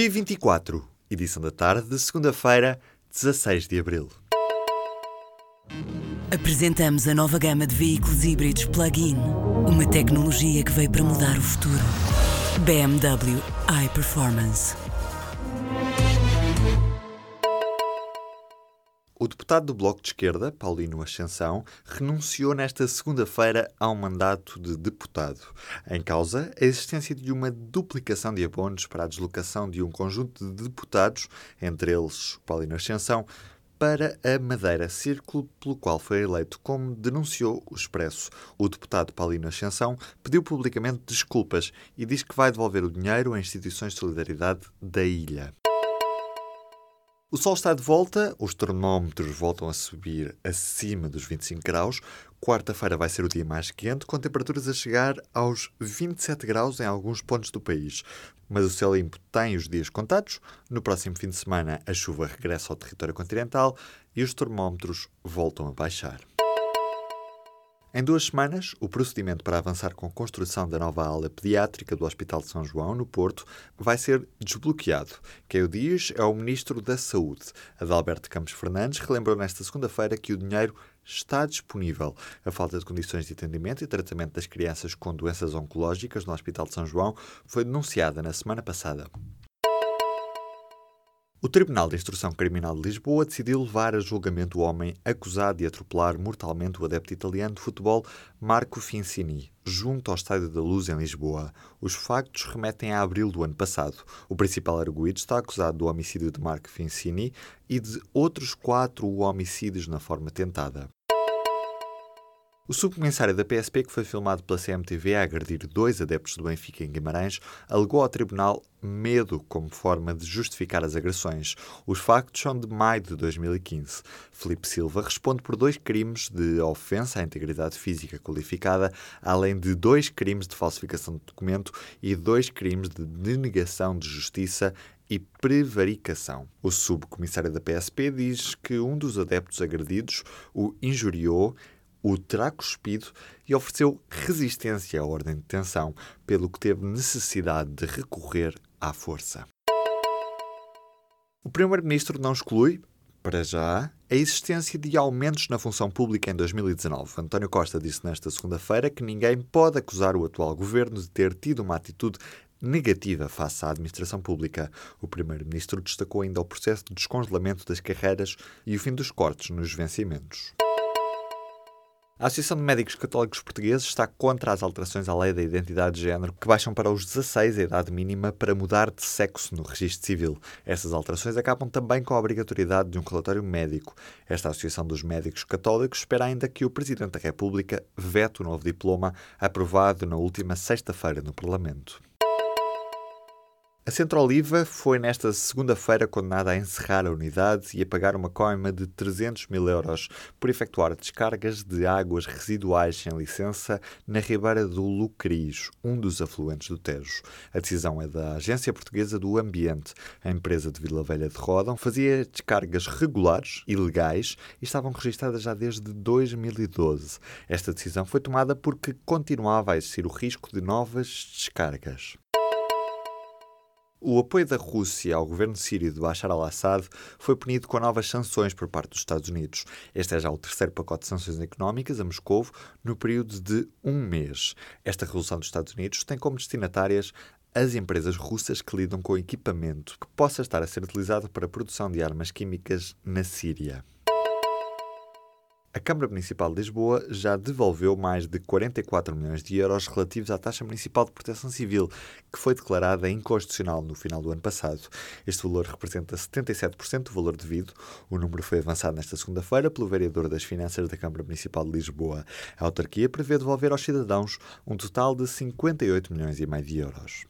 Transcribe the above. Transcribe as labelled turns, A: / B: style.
A: P24, edição da tarde de segunda-feira, 16 de abril.
B: Apresentamos a nova gama de veículos híbridos plug-in. Uma tecnologia que veio para mudar o futuro. BMW iPerformance.
A: O deputado do Bloco de Esquerda, Paulino Ascensão, renunciou nesta segunda-feira ao mandato de deputado. Em causa, a existência de uma duplicação de abonos para a deslocação de um conjunto de deputados, entre eles Paulino Ascensão, para a Madeira, círculo pelo qual foi eleito, como denunciou o Expresso. O deputado Paulino Ascensão pediu publicamente desculpas e diz que vai devolver o dinheiro a instituições de solidariedade da ilha. O sol está de volta, os termómetros voltam a subir acima dos 25 graus. Quarta-feira vai ser o dia mais quente, com temperaturas a chegar aos 27 graus em alguns pontos do país. Mas o céu limpo tem os dias contados. No próximo fim de semana, a chuva regressa ao território continental e os termómetros voltam a baixar. Em duas semanas, o procedimento para avançar com a construção da nova ala pediátrica do Hospital de São João, no Porto, vai ser desbloqueado. Quem o diz é o Ministro da Saúde. Adalberto Campos Fernandes relembrou nesta segunda-feira que o dinheiro está disponível. A falta de condições de atendimento e tratamento das crianças com doenças oncológicas no Hospital de São João foi denunciada na semana passada. O Tribunal de Instrução Criminal de Lisboa decidiu levar a julgamento o homem acusado de atropelar mortalmente o adepto italiano de futebol Marco Fincini, junto ao Estádio da Luz, em Lisboa. Os factos remetem a abril do ano passado. O principal arguído está acusado do homicídio de Marco Fincini e de outros quatro homicídios na forma tentada. O subcomissário da PSP, que foi filmado pela CMTV a agredir dois adeptos do Benfica em Guimarães, alegou ao tribunal medo como forma de justificar as agressões. Os factos são de maio de 2015. Felipe Silva responde por dois crimes de ofensa à integridade física qualificada, além de dois crimes de falsificação de documento e dois crimes de denegação de justiça e prevaricação. O subcomissário da PSP diz que um dos adeptos agredidos o injuriou o terá cuspido e ofereceu resistência à ordem de detenção, pelo que teve necessidade de recorrer à força. O Primeiro-Ministro não exclui, para já, a existência de aumentos na função pública em 2019. António Costa disse nesta segunda-feira que ninguém pode acusar o atual governo de ter tido uma atitude negativa face à administração pública. O primeiro-ministro destacou ainda o processo de descongelamento das carreiras e o fim dos cortes nos vencimentos. A Associação de Médicos Católicos Portugueses está contra as alterações à lei da identidade de género que baixam para os 16 a idade mínima para mudar de sexo no registro civil. Essas alterações acabam também com a obrigatoriedade de um relatório médico. Esta Associação dos Médicos Católicos espera ainda que o Presidente da República vete o novo diploma aprovado na última sexta-feira no Parlamento. A Centro Oliva foi nesta segunda-feira condenada a encerrar a unidade e a pagar uma coima de 300 mil euros por efetuar descargas de águas residuais sem licença na ribeira do Lucris, um dos afluentes do Tejo. A decisão é da Agência Portuguesa do Ambiente. A empresa de Vila Velha de Rodão fazia descargas regulares e legais e estavam registradas já desde 2012. Esta decisão foi tomada porque continuava a existir o risco de novas descargas. O apoio da Rússia ao governo sírio de Bashar al-Assad foi punido com novas sanções por parte dos Estados Unidos. Este é já o terceiro pacote de sanções económicas a Moscou no período de um mês. Esta resolução dos Estados Unidos tem como destinatárias as empresas russas que lidam com equipamento que possa estar a ser utilizado para a produção de armas químicas na Síria. A Câmara Municipal de Lisboa já devolveu mais de 44 milhões de euros relativos à taxa municipal de proteção civil, que foi declarada inconstitucional no final do ano passado. Este valor representa 77% do valor devido. O número foi avançado nesta segunda-feira pelo vereador das Finanças da Câmara Municipal de Lisboa. A autarquia prevê devolver aos cidadãos um total de 58 milhões e meio de euros.